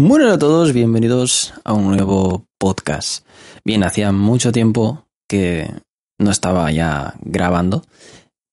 Bueno a todos, bienvenidos a un nuevo podcast. Bien, hacía mucho tiempo que no estaba ya grabando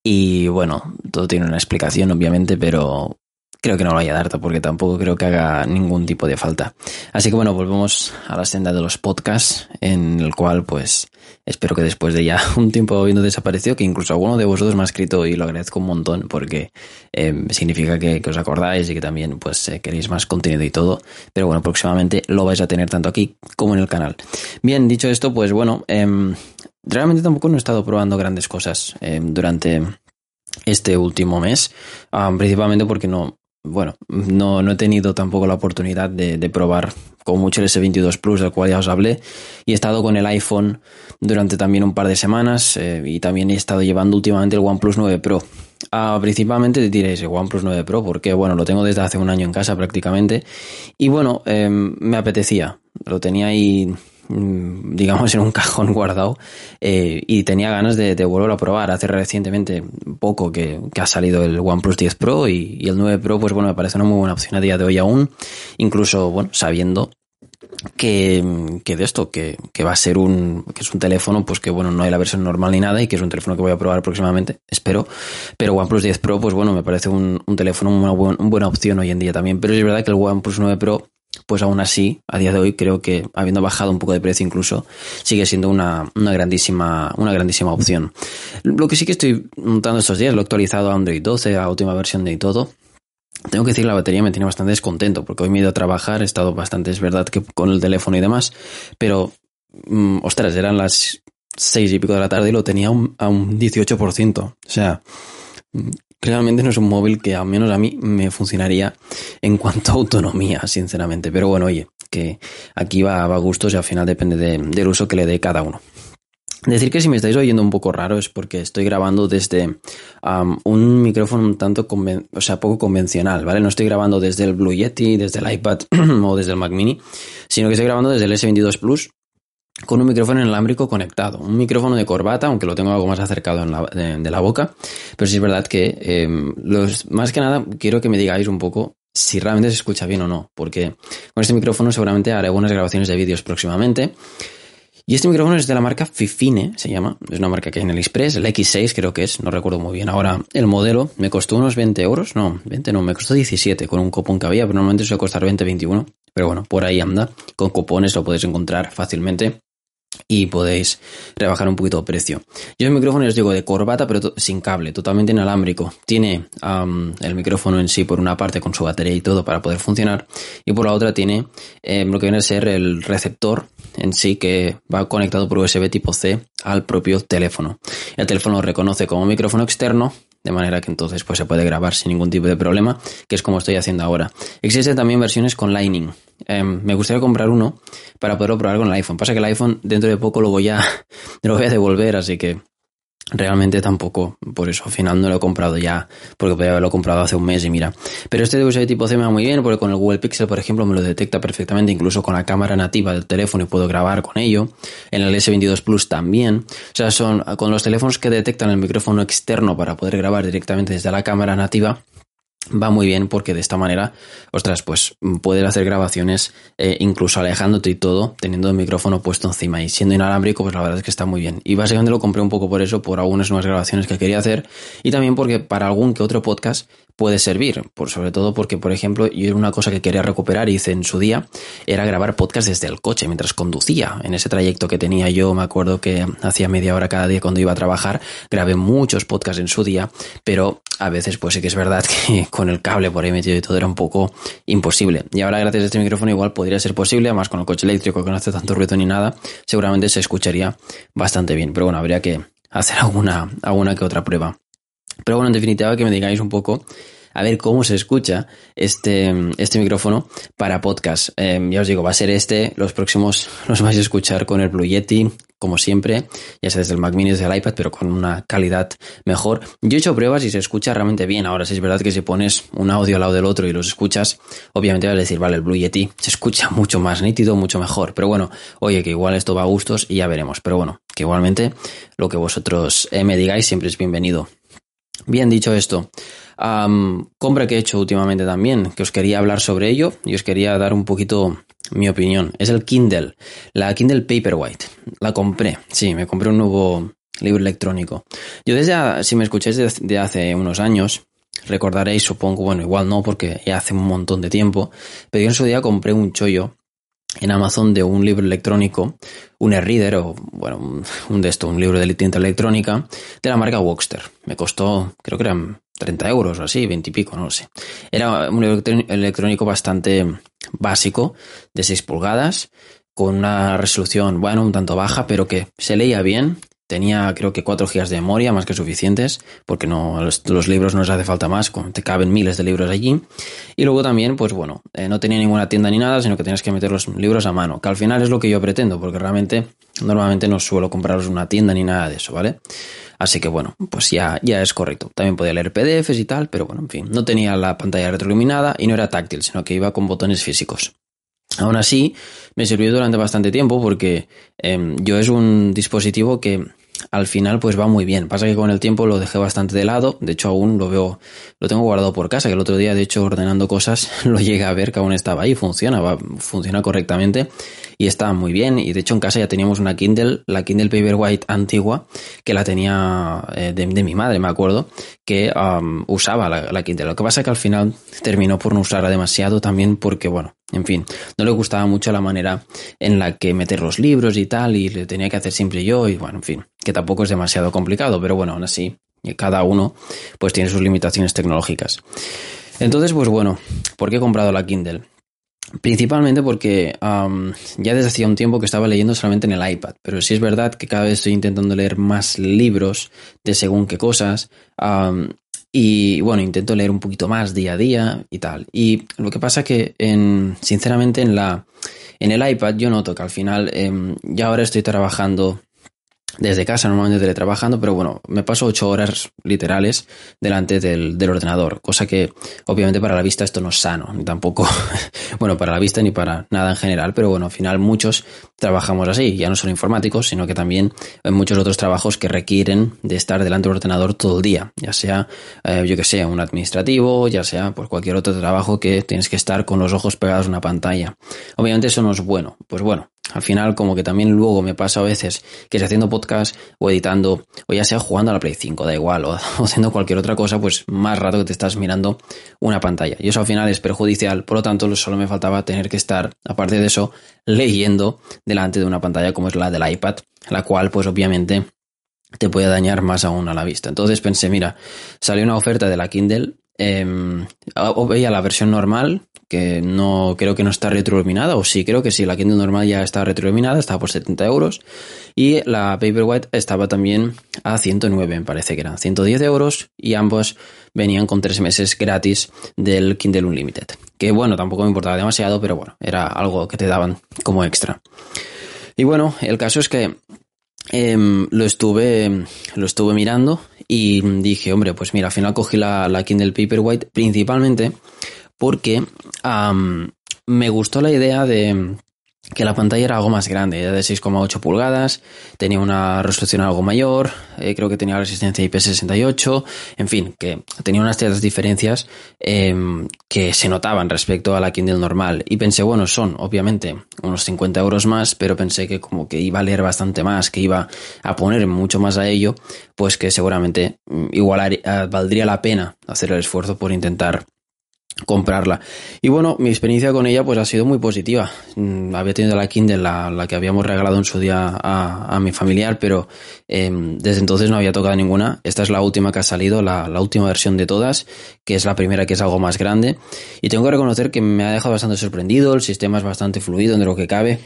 y bueno, todo tiene una explicación obviamente, pero creo que no lo vaya a porque tampoco creo que haga ningún tipo de falta. Así que bueno, volvemos a la senda de los podcasts, en el cual pues espero que después de ya un tiempo habiendo desaparecido, que incluso alguno de vosotros me ha escrito y lo agradezco un montón porque eh, significa que, os acordáis y que también pues eh, queréis más contenido y todo. Pero bueno, próximamente lo vais a tener tanto aquí como en el canal. Bien, dicho esto, pues bueno, em, realmente tampoco no he estado probando grandes cosas em, durante este último mes, principalmente porque no, bueno, no, no he tenido tampoco la oportunidad de, probar con mucho el S22 Plus, del cual ya os hablé, y he estado con el iPhone durante también un par de semanas eh, y también he estado llevando últimamente el OnePlus 9 Pro. Ah, principalmente te diréis el OnePlus 9 Pro porque bueno, lo tengo desde hace un año en casa prácticamente y bueno, eh, me apetecía, lo tenía ahí digamos, en un cajón guardado eh, y tenía ganas de, de, volver a probar. Hace recientemente poco que, ha salido el OnePlus 10 Pro y, el 9 Pro, pues bueno, me parece una muy buena opción a día de hoy aún, incluso, bueno, sabiendo que, que de esto, que, que, va a ser un, que es un teléfono, pues que bueno, no hay la versión normal ni nada y que es un teléfono que voy a probar próximamente, espero. Pero OnePlus 10 Pro, pues bueno, me parece un, un teléfono una, una buena opción hoy en día también. Pero es verdad que el OnePlus 9 Pro pues aún así, a día de hoy creo que habiendo bajado un poco de precio incluso, sigue siendo una, una, grandísima, una grandísima opción. Lo que sí que estoy montando estos días, lo he actualizado a Android 12, a última versión de y todo. Tengo que decir la batería me tiene bastante descontento, porque hoy me he ido a trabajar, he estado bastante, es verdad, que con el teléfono y demás, pero, mmm, ostras, eran las seis y pico de la tarde y lo tenía un, a un 18%. O sea, realmente no es un móvil que al menos a mí me funcionaría en cuanto a autonomía, sinceramente. Pero bueno, oye, que aquí va, va a gustos y al final depende de, del uso que le dé cada uno. Decir que si me estáis oyendo un poco raro es porque estoy grabando desde un micrófono un tanto, o sea, poco convencional, ¿vale? No estoy grabando desde el Blue Yeti, desde el iPad o desde el Mac Mini, sino que estoy grabando desde el S22 Plus con un micrófono inalámbrico conectado. Un micrófono de corbata, aunque lo tengo algo más acercado la, de, la boca. Pero sí es verdad que, eh, los, más que nada, quiero que me digáis un poco si realmente se escucha bien o no. Porque con este micrófono seguramente haré algunas grabaciones de vídeos próximamente. Y este micrófono es de la marca Fifine, se llama. Es una marca que hay en el Express, el X6 creo que es, no recuerdo muy bien. Ahora, el modelo me costó unos 20 euros, no, 20 no, me costó 17 con un cupón que había, pero normalmente suele costar 20, 21. Pero bueno, por ahí anda. Con cupones lo podéis encontrar fácilmente y podéis rebajar un poquito el precio. Yo el micrófono os digo de corbata pero sin cable, totalmente inalámbrico. Tiene el micrófono en sí por una parte con su batería y todo para poder funcionar y por la otra tiene eh, lo que viene a ser el receptor en sí que va conectado por USB tipo C al propio teléfono. El teléfono lo reconoce como micrófono externo de manera que entonces pues se puede grabar sin ningún tipo de problema, que es como estoy haciendo ahora. Existen también versiones con Lightning. Eh, me gustaría comprar uno para poderlo probar con el iPhone. Pasa que el iPhone dentro de poco lo voy a, lo voy a devolver, así que realmente tampoco, por eso al final no lo he comprado ya, porque podría haberlo comprado hace un mes y mira. Pero este de USB tipo C me va muy bien, porque con el Google Pixel, por ejemplo, me lo detecta perfectamente, incluso con la cámara nativa del teléfono y puedo grabar con ello. En el S22 Plus también. O sea, son con los teléfonos que detectan el micrófono externo para poder grabar directamente desde la cámara nativa va muy bien porque de esta manera, ostras, pues puedes hacer grabaciones eh, incluso alejándote y todo, teniendo el micrófono puesto encima y siendo inalámbrico, pues la verdad es que está muy bien. Y básicamente lo compré un poco por eso, por algunas nuevas grabaciones que quería hacer y también porque para algún que otro podcast puede servir, por sobre todo porque, por ejemplo, yo una cosa que quería recuperar, hice en su día, era grabar podcast desde el coche mientras conducía. En ese trayecto que tenía yo, me acuerdo que hacía media hora cada día cuando iba a trabajar, grabé muchos podcasts en su día, pero a veces pues sí que es verdad que con el cable por ahí metido y todo era un poco imposible. Y ahora gracias a este micrófono igual podría ser posible, además con el coche eléctrico que no hace tanto ruido ni nada, seguramente se escucharía bastante bien. Pero bueno, habría que hacer alguna, alguna que otra prueba. Pero bueno, en definitiva, que me digáis un poco a ver cómo se escucha este, este micrófono para podcast. Em, ya os digo, va a ser este, los próximos los vais a escuchar con el Blue Yeti, como siempre, ya sea desde el Mac Mini, desde el iPad, pero con una calidad mejor. Yo he hecho pruebas y se escucha realmente bien. Ahora, si es verdad que si pones un audio al lado del otro y los escuchas, obviamente vas a decir, vale, el Blue Yeti se escucha mucho más nítido, mucho mejor. Pero bueno, oye, que igual esto va a gustos y ya veremos. Pero bueno, que igualmente lo que vosotros eh, me digáis siempre es bienvenido. Bien dicho esto, compra que he hecho últimamente también, que os quería hablar sobre ello y os quería dar un poquito mi opinión. Es el Kindle, la Kindle Paperwhite. La compré, sí, me compré un nuevo libro electrónico. Yo desde, si me escucháis desde hace unos años, recordaréis, supongo, bueno, igual no, porque ya hace un montón de tiempo, pero yo en su día compré un chollo en Amazon de un libro electrónico, un e-reader o, bueno, un, de esto, un libro de tinta electrónica de la marca Woxter. Me costó, creo que eran 30 euros o así, 20 y pico, no lo sé. Era un libro electrónico bastante básico, de 6 pulgadas, con una resolución, bueno, un tanto baja, pero que se leía bien Tenía creo que 4 GB de memoria, más que suficientes, porque no los, libros no les hace falta más, te caben miles de libros allí. Y luego también, pues bueno, eh, no tenía ninguna tienda ni nada, sino que tenías que meter los libros a mano, que al final es lo que yo pretendo, porque realmente normalmente no suelo compraros una tienda ni nada de eso, ¿vale? Así que bueno, pues ya, ya es correcto. También podía leer PDFs y tal, pero bueno, en fin, no tenía la pantalla retroiluminada y no era táctil, sino que iba con botones físicos. Aún así, me sirvió durante bastante tiempo porque em, yo es un dispositivo que al final pues va muy bien. Pasa que con el tiempo lo dejé bastante de lado, de hecho aún lo veo, lo tengo guardado por casa, que el otro día de hecho ordenando cosas lo llegué a ver que aún estaba ahí, funciona, funciona correctamente y está muy bien. Y de hecho en casa ya teníamos una Kindle, la Kindle Paperwhite antigua, que la tenía eh, de, mi madre, me acuerdo, que usaba la, la, Kindle. Lo que pasa que al final terminó por no usarla demasiado también porque, bueno, en fin, no le gustaba mucho la manera en la que meter los libros y tal, y le tenía que hacer siempre yo, y bueno, en fin, que tampoco es demasiado complicado, pero bueno, aún así, cada uno pues tiene sus limitaciones tecnológicas. Entonces, pues bueno, ¿por qué he comprado la Kindle? Principalmente porque ya desde hacía un tiempo que estaba leyendo solamente en el iPad, pero sí es verdad que cada vez estoy intentando leer más libros de según qué cosas y bueno, intento leer un poquito más día a día y tal. Y lo que pasa que en, sinceramente en la en el iPad yo noto que al final em, ya ahora estoy trabajando desde casa, normalmente teletrabajando, pero bueno, me paso ocho horas literales delante del, ordenador, cosa que obviamente para la vista esto no es sano, ni tampoco, bueno, para la vista ni para nada en general, pero bueno, al final muchos trabajamos así, ya no son informáticos, sino que también hay muchos otros trabajos que requieren de estar delante del ordenador todo el día, ya sea, eh, yo que sé, un administrativo, ya sea pues cualquier otro trabajo que tienes que estar con los ojos pegados a una pantalla. Obviamente eso no es bueno, pues bueno, al final, como que también luego me pasa a veces que si haciendo podcast o editando, o ya sea jugando a la Play 5, da igual, o, haciendo cualquier otra cosa, pues más rato que te estás mirando una pantalla. Y eso al final es perjudicial, por lo tanto, solo me faltaba tener que estar, aparte de eso, leyendo delante de una pantalla como es la del iPad, la cual, pues obviamente, te puede dañar más aún a la vista. Entonces pensé, mira, salió una oferta de la Kindle eh, veía la versión normal, que no creo que no está retroiluminada, o sí, creo que sí, la Kindle normal ya está retroiluminada, estaba por 70 euros, y la Paperwhite estaba también a 109, me parece que eran 110 euros, y ambos venían con tres meses gratis del Kindle Unlimited, que bueno, tampoco me importaba demasiado, pero bueno, era algo que te daban como extra. Y bueno, el caso es que em, lo estuve lo estuve mirando y dije, hombre, pues mira, al final cogí la, la Kindle Paperwhite principalmente porque me gustó la idea de que la pantalla era algo más grande, era de 6,8 pulgadas, tenía una resolución algo mayor, eh, creo que tenía resistencia IP68, en fin, que tenía unas ciertas diferencias em, que se notaban respecto a la Kindle normal. Y pensé, bueno, son obviamente unos 50 euros más, pero pensé que como que iba a leer bastante más, que iba a poner mucho más a ello, pues que seguramente mm, igual valdría la pena hacer el esfuerzo por intentar comprarla. Y bueno, mi experiencia con ella pues ha sido muy positiva. Mm, había tenido la Kindle, la, que habíamos regalado en su día a, mi familiar, pero em, desde entonces no había tocado ninguna. Esta es la última que ha salido, la, última versión de todas, que es la primera que es algo más grande. Y tengo que reconocer que me ha dejado bastante sorprendido, el sistema es bastante fluido de lo que cabe.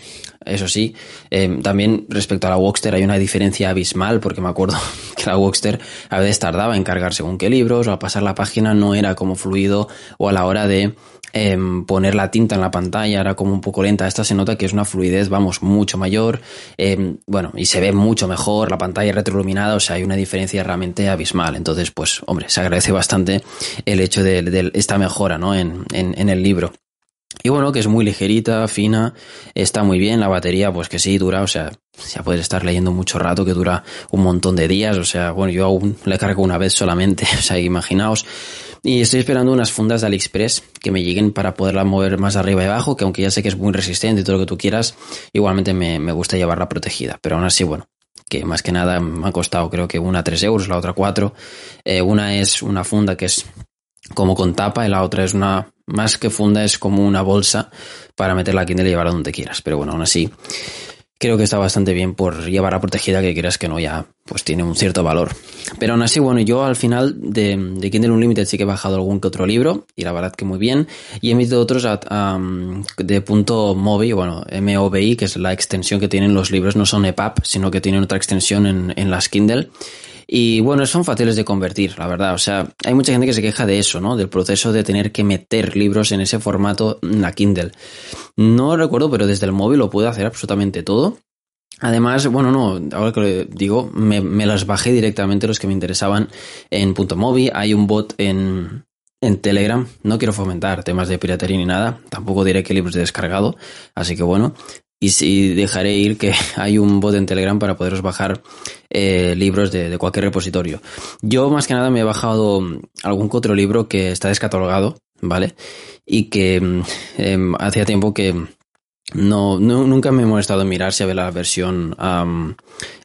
eso sí. Eh, también respecto a la Wokster hay una diferencia abismal, porque me acuerdo que la Wokster a veces tardaba en cargar según qué libros, o a pasar la página no era como fluido, o a la hora de em, poner la tinta en la pantalla era como un poco lenta. Esta se nota que es una fluidez, vamos, mucho mayor, em, bueno, y se ve mucho mejor, la pantalla retroiluminada, o sea, hay una diferencia realmente abismal. Entonces, pues, hombre, se agradece bastante el hecho de, esta mejora, ¿no? en, en el libro. Y bueno, que es muy ligerita, fina, está muy bien, la batería pues que sí dura, o sea, ya puedes estar leyendo mucho rato que dura un montón de días, o sea, bueno, yo aún le cargo una vez solamente, o sea, imaginaos. Y estoy esperando unas fundas de AliExpress que me lleguen para poderla mover más arriba y abajo, que aunque ya sé que es muy resistente y todo lo que tú quieras, igualmente me, me gusta llevarla protegida, pero aún así, bueno, que más que nada me ha costado creo que una 3 euros, la otra 4. Eh, una es una funda que es como con tapa y la otra es una más que funda es como una bolsa para meter la Kindle y llevarla donde quieras. Pero bueno, aún así, creo que está bastante bien por llevarla protegida, que quieras que no, ya pues tiene un cierto valor. Pero aún así, bueno, yo al final de, Kindle Unlimited sí que he bajado algún que otro libro, y la verdad que muy bien, y he metido otros de punto MOBI, bueno, MOBI, que es la extensión que tienen los libros, no son EPUB, sino que tienen otra extensión en, en las Kindle. Y bueno, son fáciles de convertir, la verdad. O sea, hay mucha gente que se queja de eso, ¿no? Del proceso de tener que meter libros en ese formato en la Kindle. No recuerdo, pero desde el móvil lo puedo hacer absolutamente todo. Además, bueno, no, ahora que lo digo, me, las bajé directamente los que me interesaban en punto móvil. Hay un bot en, en Telegram. No quiero fomentar temas de piratería ni nada. Tampoco diré qué libros he descargado. Así que bueno, y si dejaré ir que hay un bot en Telegram para poderos bajar eh, libros de, cualquier repositorio. Yo más que nada me he bajado algún otro libro que está descatalogado, ¿vale? Y que mm, em, hacía tiempo que no, nunca me he molestado en mirar si había la versión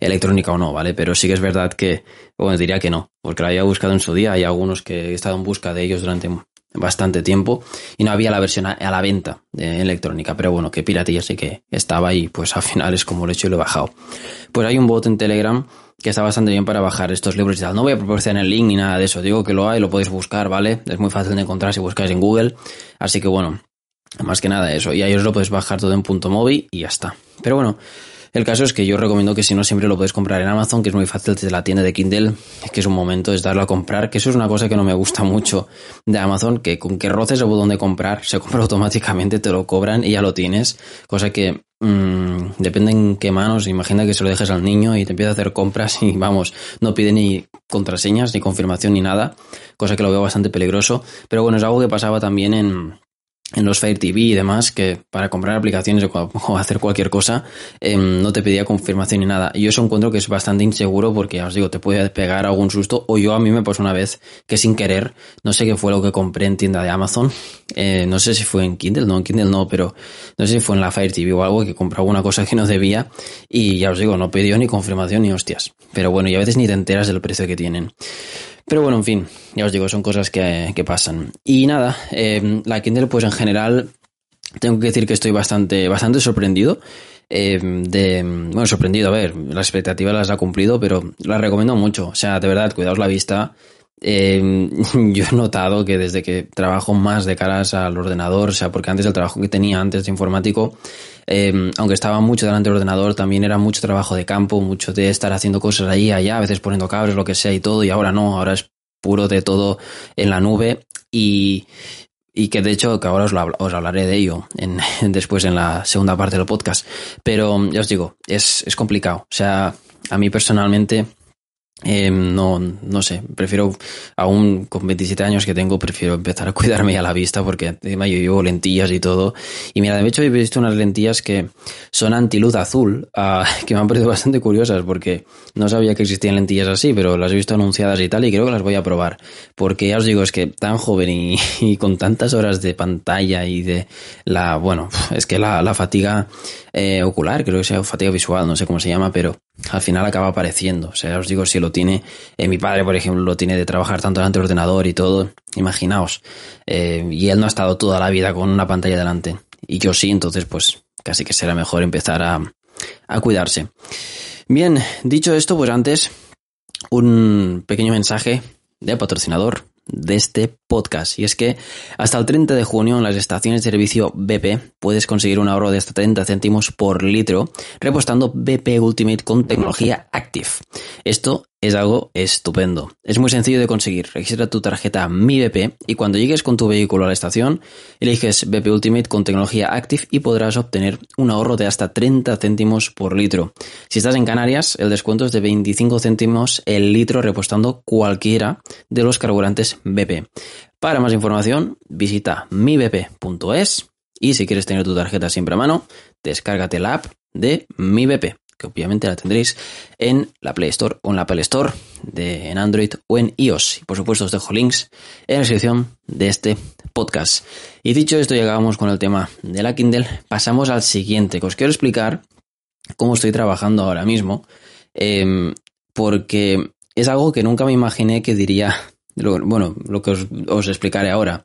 electrónica o no, ¿vale? Pero sí que es verdad que, bueno, diría que no, porque la había buscado en su día. Hay algunos que he estado en busca de ellos durante bastante tiempo y no había la versión a, la venta de electrónica, pero bueno, que piratilla sí que estaba y pues al final es como lo he hecho y lo he bajado. Pues hay un bot en Telegram que está bastante bien para bajar estos libros y tal. No voy a proporcionar el link ni nada de eso, digo que lo hay, lo podéis buscar, ¿vale? Es muy fácil de encontrar si buscáis en Google, así que bueno, más que nada eso. Y ahí os lo podéis bajar todo en punto móvil y ya está. Pero bueno, el caso es que yo recomiendo que si no siempre lo puedes comprar en Amazon, que es muy fácil desde la tienda de Kindle, que es un momento es darlo a comprar, que eso es una cosa que no me gusta mucho de Amazon, que con que roces el botón de comprar, se compra automáticamente, te lo cobran y ya lo tienes, cosa que mmm, depende en qué manos, imagina que se lo dejes al niño y te empieza a hacer compras y vamos, no pide ni contraseñas, ni confirmación, ni nada, cosa que lo veo bastante peligroso, pero bueno, es algo que pasaba también en en los Fire TV y demás, que para comprar aplicaciones o hacer cualquier cosa, em, no te pedía confirmación ni nada. Y yo eso encuentro que es bastante inseguro porque, ya os digo, te puede pegar algún susto. O yo a mí me pasó una vez que sin querer, no sé qué fue lo que compré en tienda de Amazon. Eh, no sé si fue en Kindle, no, en Kindle no, pero no sé si fue en la Fire TV o algo que compré alguna cosa que no debía. Y ya os digo, no pidió ni confirmación ni hostias. Pero bueno, y a veces ni te enteras del precio que tienen. Pero bueno, en fin, ya os digo, son cosas que, pasan. Y nada, eh, la Kindle, pues en general, tengo que decir que estoy bastante, bastante sorprendido. Eh, de, bueno, sorprendido, a ver, las expectativas las ha cumplido, pero la recomiendo mucho. O sea, de verdad, cuidaos la vista. Eh, yo he notado que desde que trabajo más de caras al ordenador, o sea, porque antes el trabajo que tenía antes de informático, aunque estaba mucho delante del ordenador, también era mucho trabajo de campo, mucho de estar haciendo cosas allí, allá, a veces poniendo cables, lo que sea y todo, y ahora no, ahora es puro de todo en la nube y, y que de hecho que ahora os, os hablaré de ello en, después en la segunda parte del podcast. Pero ya os digo, es, es complicado. O sea, a mí personalmente eh, no, no sé, prefiero, aún con 27 años que tengo, prefiero empezar a cuidarme a la vista porque encima yo llevo lentillas y todo. Y mira, de hecho he visto unas lentillas que son antiluz azul, uh, que me han parecido bastante curiosas porque no sabía que existían lentillas así, pero las he visto anunciadas y tal y creo que las voy a probar. Porque ya os digo, es que tan joven y, con tantas horas de pantalla y de la, bueno, es que la, la fatiga eh, ocular, creo que sea fatiga visual, no sé cómo se llama, pero al final acaba apareciendo. O sea, os digo, si lo tiene, eh, mi padre, por ejemplo, lo tiene de trabajar tanto delante del ordenador y todo, imaginaos. Eh, y él no ha estado toda la vida con una pantalla delante. Y yo sí, entonces, pues casi que será mejor empezar a, a cuidarse. Bien, dicho esto, pues antes, un pequeño mensaje de patrocinador, de este podcast. Y es que hasta el 30 de junio en las estaciones de servicio BP puedes conseguir un ahorro de hasta 30 céntimos por litro repostando BP Ultimate con tecnología Active. Esto es algo estupendo. Es muy sencillo de conseguir. Registra tu tarjeta Mi BP y cuando llegues con tu vehículo a la estación, eliges BP Ultimate con tecnología Active y podrás obtener un ahorro de hasta 30 céntimos por litro. Si estás en Canarias, el descuento es de 25 céntimos el litro repostando cualquiera de los carburantes BP. Para más información, visita mibp.es y si quieres tener tu tarjeta siempre a mano, descárgate la app de Mi BP obviamente la tendréis en la Play Store o en la Apple Store, de, en Android o en iOS. Y por supuesto os dejo links en la descripción de este podcast. Y dicho esto, llegamos con el tema de la Kindle. Pasamos al siguiente, que os quiero explicar cómo estoy trabajando ahora mismo, em, porque es algo que nunca me imaginé que diría, bueno, lo que os explicaré ahora.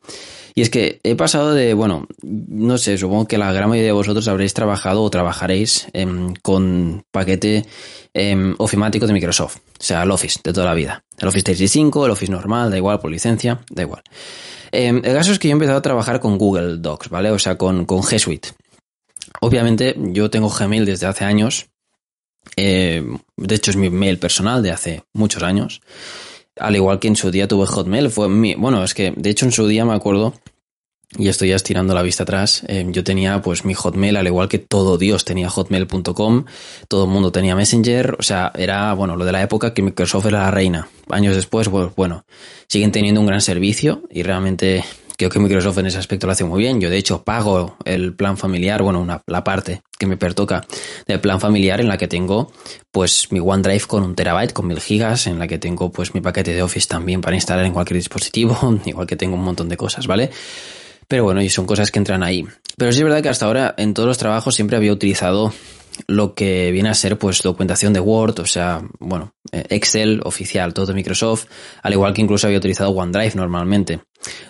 Y es que he pasado de, bueno, no sé, supongo que la gran mayoría de vosotros habréis trabajado o trabajaréis em, con paquete em, ofimático de Microsoft, o sea, el Office de toda la vida. El Office 365, el Office normal, da igual, por licencia, da igual. Em, el caso es que yo he empezado a trabajar con Google Docs, ¿vale? O sea, con, con G Suite. Obviamente, yo tengo Gmail desde hace años. de hecho, es mi mail personal de hace muchos años al igual que en su día tuve Hotmail, fue mi, bueno, es que de hecho en su día me acuerdo, y estoy ya estirando la vista atrás, eh, yo tenía pues mi Hotmail, al igual que todo Dios tenía hotmail.com, todo el mundo tenía Messenger, o sea, era, bueno, lo de la época que Microsoft era la reina. Años después, pues bueno, siguen teniendo un gran servicio y realmente Creo que Microsoft en ese aspecto lo hace muy bien. Yo de hecho pago el plan familiar, bueno, una, la parte que me pertoca del plan familiar en la que tengo pues mi OneDrive con un terabyte, con mil gigas, en la que tengo pues mi paquete de Office también para instalar en cualquier dispositivo, igual que tengo un montón de cosas, ¿vale? Pero bueno, y son cosas que entran ahí. Pero sí es verdad que hasta ahora en todos los trabajos siempre había utilizado lo que viene a ser pues documentación de Word, o sea, bueno, eh, Excel oficial, todo de Microsoft, al igual que incluso había utilizado OneDrive normalmente.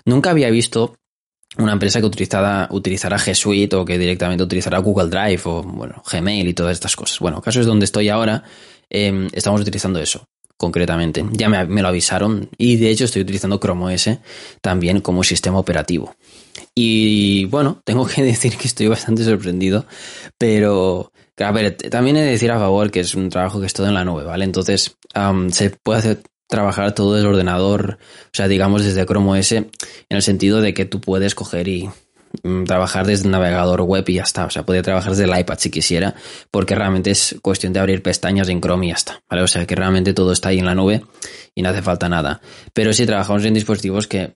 Nunca había visto una empresa que utilizara, utilizara G Suite o que directamente utilizara Google Drive o bueno, Gmail y todas estas cosas. Bueno, caso es donde estoy ahora, em, estamos utilizando eso concretamente. Ya me, lo avisaron y de hecho estoy utilizando Chrome OS también como sistema operativo. Y bueno, tengo que decir que estoy bastante sorprendido, pero a ver, también he de decir a favor que es un trabajo que es todo en la nube, ¿vale? Entonces, se puede hacer trabajar todo el ordenador, o sea, digamos desde Chrome OS, en el sentido de que tú puedes coger y mm, trabajar desde el navegador web y ya está. O sea, podría trabajar desde el iPad si quisiera, porque realmente es cuestión de abrir pestañas en Chrome y ya está. ¿vale? O sea, que realmente todo está ahí en la nube y no hace falta nada. Pero si trabajamos en dispositivos que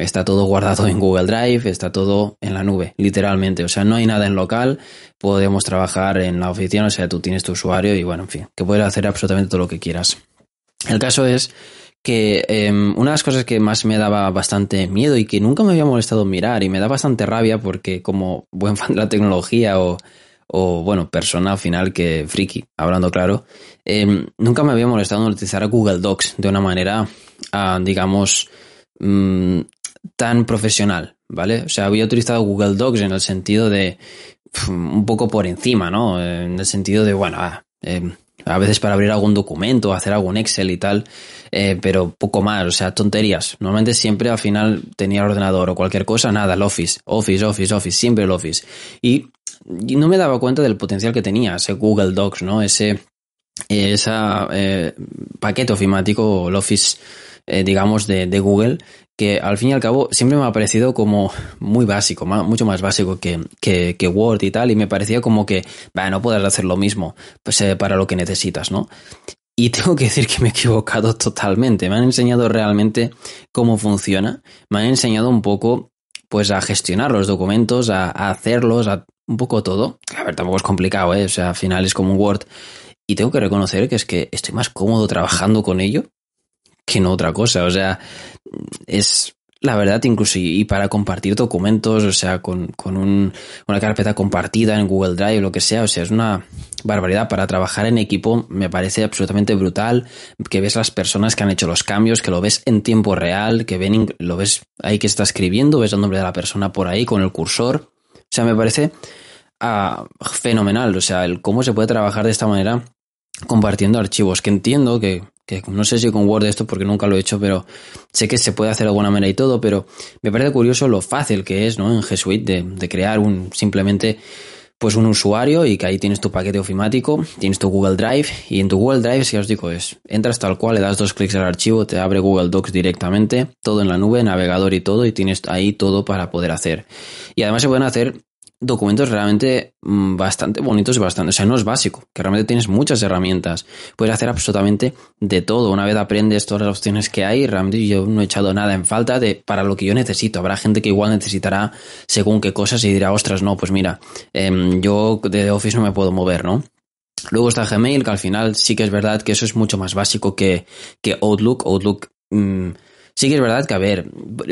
está todo guardado en Google Drive, está todo en la nube, literalmente. O sea, no hay nada en local, podemos trabajar en la oficina, o sea, tú tienes tu usuario y bueno, en fin, que puedes hacer absolutamente todo lo que quieras. El caso es que em, una de las cosas que más me daba bastante miedo y que nunca me había molestado mirar y me da bastante rabia porque como buen fan de la tecnología o, o bueno, persona al final que friki, hablando claro, em, nunca me había molestado utilizar Google Docs de una manera, ah, digamos, Mm, tan profesional, ¿vale? O sea, había utilizado Google Docs en el sentido de un poco por encima, ¿no? En el sentido de, bueno, ah, em, a veces para abrir algún documento, hacer algún Excel y tal, eh, pero poco más, o sea, tonterías. Normalmente siempre al final tenía el ordenador o cualquier cosa, nada, el Office, Office, Office, Office, siempre el Office. Y, no me daba cuenta del potencial que tenía ese Google Docs, ¿no? Ese, esa eh, paquete ofimático, el Office eh, digamos, de, Google, que al fin y al cabo siempre me ha parecido como muy básico, mucho más básico que, que, Word y tal, y me parecía como que, va, no puedes hacer lo mismo pues, eh, para lo que necesitas, ¿no? Y tengo que decir que me he equivocado totalmente. Me han enseñado realmente cómo funciona. Me han enseñado un poco, pues, a gestionar los documentos, a, a hacerlos, a un poco todo. A ver, tampoco es complicado, ¿eh? O sea, al final es como un Word. Y tengo que reconocer que es que estoy más cómodo trabajando con ello que no otra cosa. O sea, es la verdad, incluso y, para compartir documentos, o sea, con, con un, una carpeta compartida en Google Drive, lo que sea, o sea, es una barbaridad. Para trabajar en equipo me parece absolutamente brutal, que ves las personas que han hecho los cambios, que lo ves en tiempo real, que ven, lo ves ahí que está escribiendo, ves el nombre de la persona por ahí con el cursor. O sea, me parece ah, fenomenal, o sea, el cómo se puede trabajar de esta manera compartiendo archivos, que entiendo que, que no sé si con Word esto porque nunca lo he hecho, pero sé que se puede hacer de alguna manera y todo, pero me parece curioso lo fácil que es, ¿no? En G Suite de, de crear un simplemente pues un usuario y que ahí tienes tu paquete ofimático, tienes tu Google Drive y en tu Google Drive, si os digo, es entras tal cual, le das dos clics al archivo, te abre Google Docs directamente, todo en la nube, navegador y todo, y tienes ahí todo para poder hacer. Y además se pueden hacer documentos realmente mm, bastante bonitos y bastante, o sea, no es básico, que realmente tienes muchas herramientas, puedes hacer absolutamente de todo, una vez aprendes todas las opciones que hay, realmente yo no he echado nada en falta de para lo que yo necesito, habrá gente que igual necesitará según qué cosas y dirá, ostras, no, pues mira, em, yo de Office no me puedo mover, ¿no? Luego está Gmail, que al final sí que es verdad que eso es mucho más básico que, que Outlook. Outlook mm, sí que es verdad que, a ver,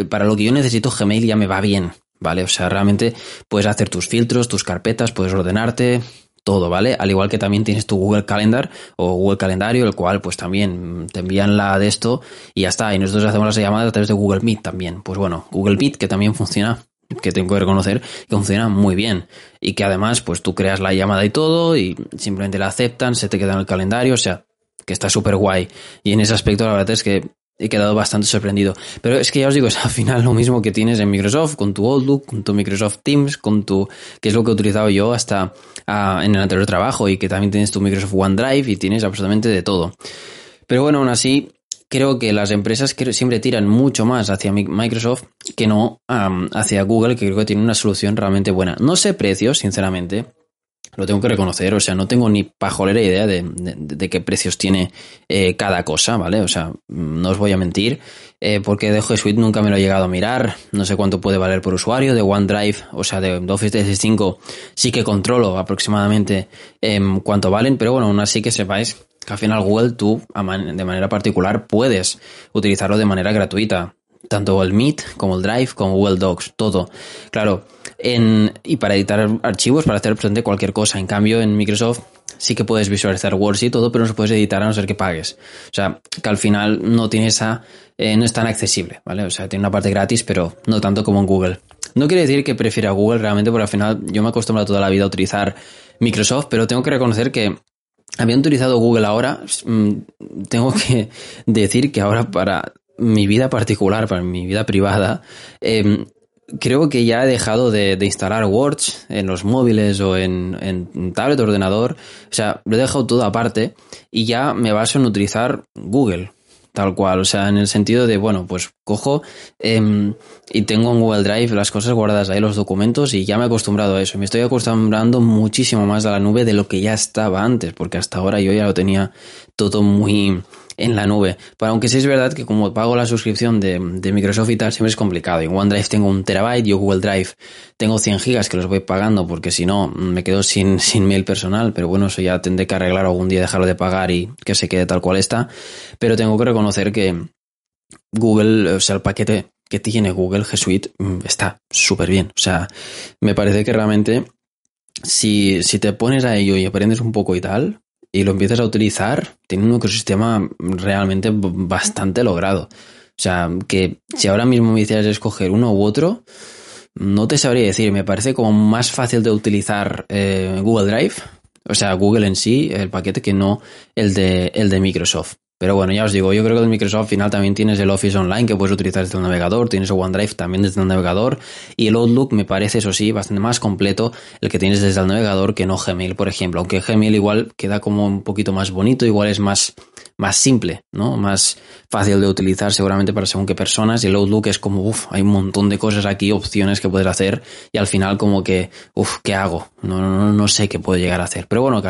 para lo que yo necesito Gmail ya me va bien. ¿Vale? O sea, realmente puedes hacer tus filtros, tus carpetas, puedes ordenarte, todo, ¿vale? Al igual que también tienes tu Google Calendar o Google Calendario, el cual pues también te envían la de esto y ya está. Y nosotros hacemos las llamadas a través de Google Meet también. Pues bueno, Google Meet que también funciona, que tengo que reconocer que funciona muy bien. Y que además pues tú creas la llamada y todo y simplemente la aceptan, se te queda en el calendario, o sea, que está súper guay. Y en ese aspecto la verdad es que he quedado bastante sorprendido. Pero es que ya os digo, es al final lo mismo que tienes en Microsoft, con tu Outlook, con tu Microsoft Teams, con tu, que es lo que he utilizado yo hasta ah, en el anterior trabajo y que también tienes tu Microsoft OneDrive y tienes absolutamente de todo. Pero bueno, aún así, creo que las empresas siempre tiran mucho más hacia Microsoft que no hacia Google, que creo que tiene una solución realmente buena. No sé precios, sinceramente, lo tengo que reconocer, o sea, no tengo ni pajolera idea de, qué precios tiene eh, cada cosa, ¿vale? O sea, no os voy a mentir, eh, porque de Suite nunca me lo he llegado a mirar, no sé cuánto puede valer por usuario, de OneDrive, o sea, de Office 365 sí que controlo aproximadamente em, cuánto valen, pero bueno, aún así que sepáis que al final Google tú, de manera particular, puedes utilizarlo de manera gratuita tanto el Meet como el Drive como Google Docs, todo. Claro, en, y para editar archivos, para hacer presente cualquier cosa. En cambio, en Microsoft sí que puedes visualizar Word y todo, pero no se puedes editar a no ser que pagues. O sea, que al final no tiene esa, eh, no es tan accesible, ¿vale? O sea, tiene una parte gratis, pero no tanto como en Google. No quiere decir que prefiera Google realmente, porque al final yo me he acostumbrado toda la vida a utilizar Microsoft, pero tengo que reconocer que habiendo utilizado Google ahora, mm, tengo que decir que ahora para mi vida particular, para mi vida privada, eh, creo que ya he dejado de, instalar Word en los móviles o en, en tablet o ordenador. O sea, lo he dejado todo aparte y ya me baso en utilizar Google. Tal cual, o sea, en el sentido de, bueno, pues cojo em, y tengo en Google Drive las cosas guardadas ahí, los documentos, y ya me he acostumbrado a eso. Me estoy acostumbrando muchísimo más a la nube de lo que ya estaba antes, porque hasta ahora yo ya lo tenía todo muy, en la nube. Pero aunque sí es verdad que como pago la suscripción de, Microsoft y tal, siempre es complicado. En OneDrive tengo un terabyte, yo Google Drive tengo 100 gigas que los voy pagando porque si no me quedo sin, sin mail personal, pero bueno, eso ya tendré que arreglar algún día, dejarlo de pagar y que se quede tal cual está. Pero tengo que reconocer que Google, o sea, el paquete que tiene Google G Suite mm, está súper bien. O sea, me parece que realmente si, si te pones a ello y aprendes un poco y tal, y lo empiezas a utilizar, tiene un ecosistema realmente bastante logrado. O sea, que si ahora mismo me hicieras escoger uno u otro, no te sabría decir. Me parece como más fácil de utilizar eh, Google Drive, o sea, Google en sí, el paquete, que no el de, el de Microsoft. Pero bueno, ya os digo, yo creo que en Microsoft al final también tienes el Office Online que puedes utilizar desde el navegador, tienes el OneDrive también desde el navegador y el Outlook me parece, eso sí, bastante más completo el que tienes desde el navegador que no Gmail, por ejemplo. Aunque Gmail igual queda como un poquito más bonito, igual es más, más simple, ¿no? Más fácil de utilizar seguramente para según qué personas y el Outlook es como, uff, hay un montón de cosas aquí, opciones que puedes hacer y al final como que, uff, ¿qué hago? No, no, no sé qué puedo llegar a hacer. Pero bueno,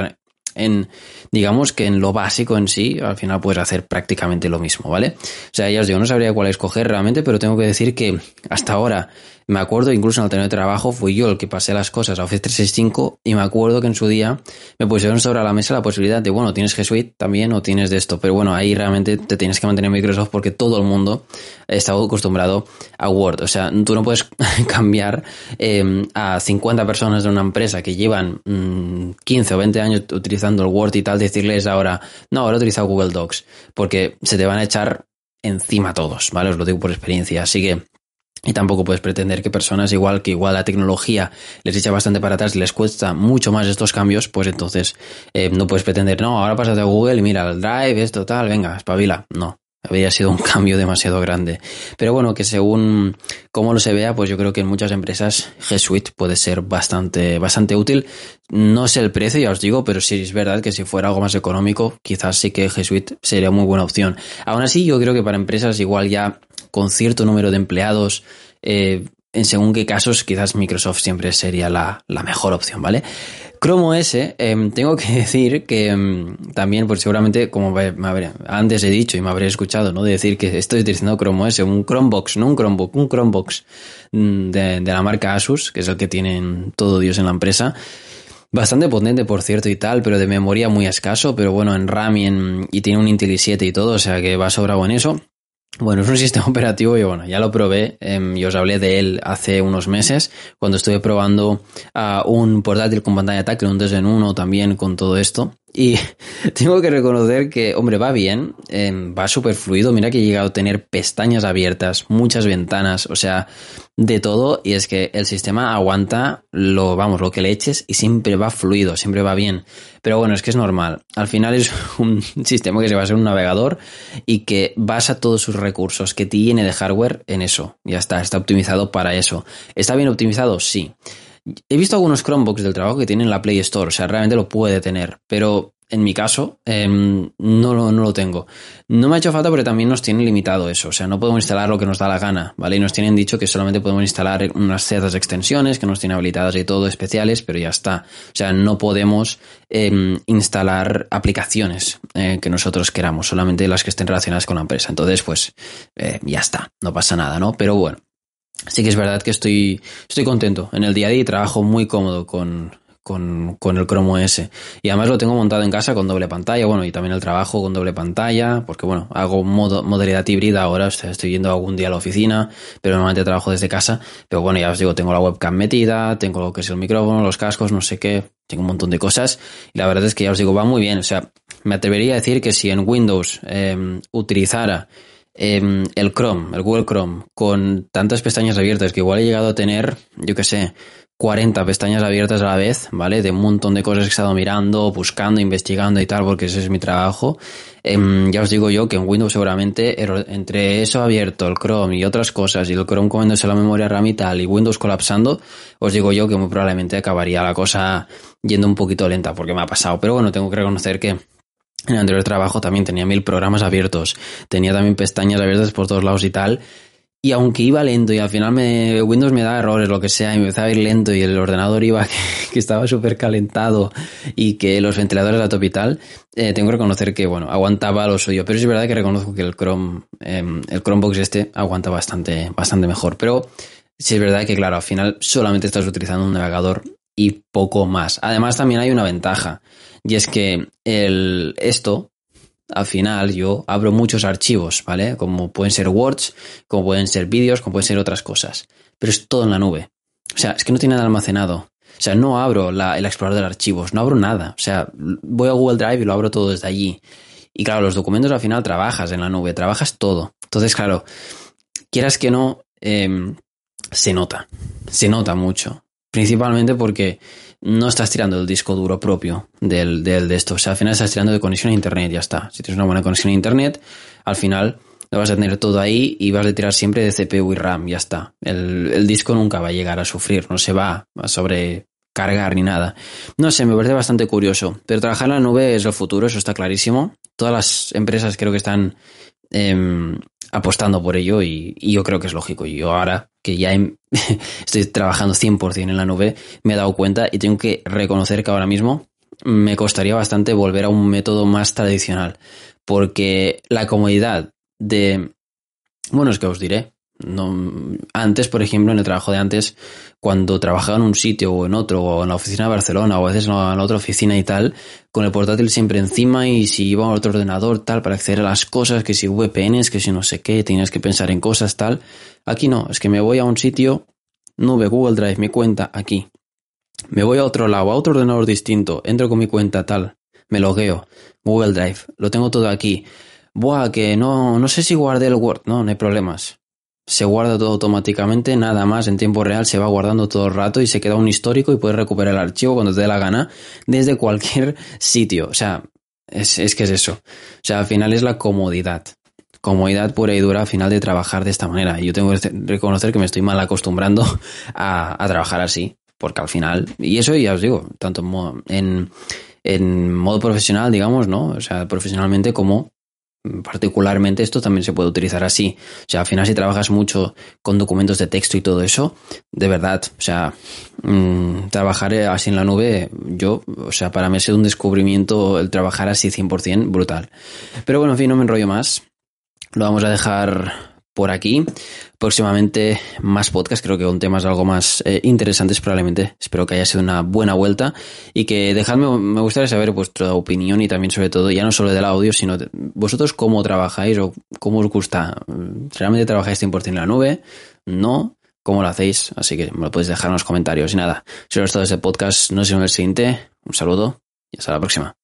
en, digamos que en lo básico en sí, al final puedes hacer prácticamente lo mismo, ¿vale? O sea, ya os digo, no sabría cuál escoger realmente, pero tengo que decir que hasta ahora me acuerdo, incluso en el de trabajo, fui yo el que pasé las cosas a Office 365 y me acuerdo que en su día me pusieron sobre la mesa la posibilidad de, bueno, tienes G Suite también o tienes de esto, pero bueno, ahí realmente te tienes que mantener Microsoft porque todo el mundo está acostumbrado a Word. O sea, tú no puedes cambiar eh, a 50 personas de una empresa que llevan 15 mm, o 20 años utilizando el Word y tal, decirles ahora, no, ahora utiliza Google Docs, porque se te van a echar encima todos, ¿vale? Os lo digo por experiencia. Así que Y tampoco puedes pretender que personas igual que igual la tecnología les echa bastante para atrás y les cuesta mucho más estos cambios, pues entonces eh, no puedes pretender, no, ahora pásate a Google y mira el Drive, esto tal, venga, espabila. No, había sido un cambio demasiado grande. Pero bueno, que según cómo lo se vea, pues yo creo que en muchas empresas G Suite puede ser bastante, bastante útil. No sé el precio, ya os digo, pero sí es verdad que si fuera algo más económico, quizás sí que G Suite sería muy buena opción. Aún así, yo creo que para empresas igual ya con cierto número de empleados, eh, en según qué casos, quizás Microsoft siempre sería la, la mejor opción, ¿vale? Chrome OS, em, tengo que decir que em, también, pues seguramente, como antes he dicho y me habré escuchado, ¿no? De decir que estoy utilizando Chrome OS, un Chromebox, no un Chromebook, un Chromebox mm, de, de la marca Asus, que es el que tienen todo Dios en la empresa. Bastante potente, por cierto, y tal, pero de memoria muy escaso, pero bueno, en RAM y, en, y tiene un Intel i7 y todo, o sea que va sobrado en eso. Bueno, es un sistema operativo y bueno, ya lo probé eh, y os hablé de él hace unos meses cuando estuve probando uh, un portátil con pantalla táctil, un 2 en 1 también con todo esto. Y tengo que reconocer que, hombre, va bien, eh, va súper fluido. Mira que he llegado a tener pestañas abiertas, muchas ventanas, o sea, de todo. Y es que el sistema aguanta lo, vamos, lo que le eches y siempre va fluido, siempre va bien. Pero bueno, es que es normal. Al final es un sistema que se basa en un navegador y que basa todos sus recursos que tiene de hardware en eso. Ya está, está optimizado para eso. ¿Está bien optimizado? Sí. He visto algunos Chromebooks del trabajo que tienen la Play Store, o sea, realmente lo puede tener, pero en mi caso em, no, lo, tengo. No me ha hecho falta porque también nos tienen limitado eso, o sea, no podemos instalar lo que nos da la gana, ¿vale? Y nos tienen dicho que solamente podemos instalar unas ciertas extensiones que nos tienen habilitadas y todo especiales, pero ya está. O sea, no podemos em, instalar aplicaciones eh, que nosotros queramos, solamente las que estén relacionadas con la empresa. Entonces, pues eh, ya está, no pasa nada, ¿no? Pero bueno, sí que es verdad que estoy, estoy contento en el día a día y trabajo muy cómodo con, con, con, el Chrome OS. Y además lo tengo montado en casa con doble pantalla, bueno, y también el trabajo con doble pantalla, porque bueno, hago modo, modalidad híbrida ahora, estoy yendo algún día a la oficina, pero normalmente trabajo desde casa. Pero bueno, ya os digo, tengo la webcam metida, tengo lo que es el micrófono, los cascos, no sé qué, tengo un montón de cosas. Y la verdad es que ya os digo, va muy bien. O sea, me atrevería a decir que si en Windows eh, utilizara Em, el Chrome, el Google Chrome, con tantas pestañas abiertas que igual he llegado a tener, yo que sé, 40 pestañas abiertas a la vez, ¿vale? De un montón de cosas que he estado mirando, buscando, investigando y tal, porque ese es mi trabajo. Em, ya os digo yo que en Windows seguramente entre eso abierto, el Chrome y otras cosas, y el Chrome comiéndose la memoria RAM y tal, y Windows colapsando, os digo yo que muy probablemente acabaría la cosa yendo un poquito lenta, porque me ha pasado. Pero bueno, tengo que reconocer que en el anterior trabajo también tenía mil programas abiertos, tenía también pestañas abiertas por todos lados y tal. Y aunque iba lento y al final me, Windows me da errores, lo que sea, y me empezaba a ir lento y el ordenador iba que, estaba súper calentado y que los ventiladores a top y tal, eh, tengo que reconocer que, bueno, aguantaba lo suyo. Pero es verdad que reconozco que el Chrome, eh, el Chromebox este aguanta bastante, bastante mejor. Pero sí es verdad que, claro, al final solamente estás utilizando un navegador y poco más. Además, también hay una ventaja. Y es que el, esto, al final, yo abro muchos archivos, ¿vale? Como pueden ser Words, como pueden ser vídeos, como pueden ser otras cosas. Pero es todo en la nube. O sea, es que no tiene nada almacenado. O sea, no abro el explorador de archivos, no abro nada. O sea, voy a Google Drive y lo abro todo desde allí. Y claro, los documentos al final trabajas en la nube, trabajas todo. Entonces, claro, quieras que no, em, se nota. Se nota mucho. Principalmente porque no estás tirando el disco duro propio del, del, de esto. O sea, al final estás tirando de conexión a internet, ya está. Si tienes una buena conexión a internet, al final lo vas a tener todo ahí y vas a tirar siempre de CPU y RAM, ya está. El, el disco nunca va a llegar a sufrir, no se va a sobrecargar ni nada. No sé, me parece bastante curioso. Pero trabajar en la nube es el futuro, eso está clarísimo. Todas las empresas creo que están eh, apostando por ello y, y, yo creo que es lógico. Y yo ahora que ya estoy trabajando 100% en la nube, me he dado cuenta y tengo que reconocer que ahora mismo me costaría bastante volver a un método más tradicional. Porque la comodidad de... Bueno, es que os diré. No, antes, por ejemplo, en el trabajo de antes, cuando trabajaba en un sitio o en otro, o en la oficina de Barcelona, o a veces en otra oficina y tal, con el portátil siempre encima y si iba a otro ordenador, tal, para acceder a las cosas, que si VPNs, que si no sé qué, tenías que pensar en cosas, tal. Aquí no, es que me voy a un sitio, nube, Google Drive, mi cuenta, aquí. Me voy a otro lado, a otro ordenador distinto, entro con mi cuenta, tal, me logueo, Google Drive, lo tengo todo aquí. Buah, que no, no sé si guardé el Word, no, no hay problemas se guarda todo automáticamente, nada más en tiempo real, se va guardando todo el rato y se queda un histórico y puedes recuperar el archivo cuando te dé la gana desde cualquier sitio. O sea, es, es que es eso. O sea, al final es la comodidad. Comodidad pura y dura al final de trabajar de esta manera. Yo tengo que reconocer que me estoy mal acostumbrando a, a trabajar así. Porque al final, y eso ya os digo, tanto en, en modo profesional, digamos, ¿no? O sea, profesionalmente como particularmente esto también se puede utilizar así. O sea, al final si trabajas mucho con documentos de texto y todo eso, de verdad, o sea, mmm, trabajar así en la nube, yo, o sea, para mí sido un descubrimiento el trabajar así 100% brutal. Pero bueno, en fin, no me enrollo más. Lo vamos a dejar por aquí. Próximamente más podcast, creo que con temas algo más eh, interesantes probablemente. Espero que haya sido una buena vuelta y que dejadme, me gustaría saber vuestra opinión y también sobre todo, ya no solo del audio, sino de, vosotros cómo trabajáis o cómo os gusta. ¿Realmente trabajáis 100% en la nube? ¿No? ¿Cómo lo hacéis? Así que me lo podéis dejar en los comentarios. Y nada, si os ha gustado este podcast, no se me el siguiente. Un saludo y hasta la próxima.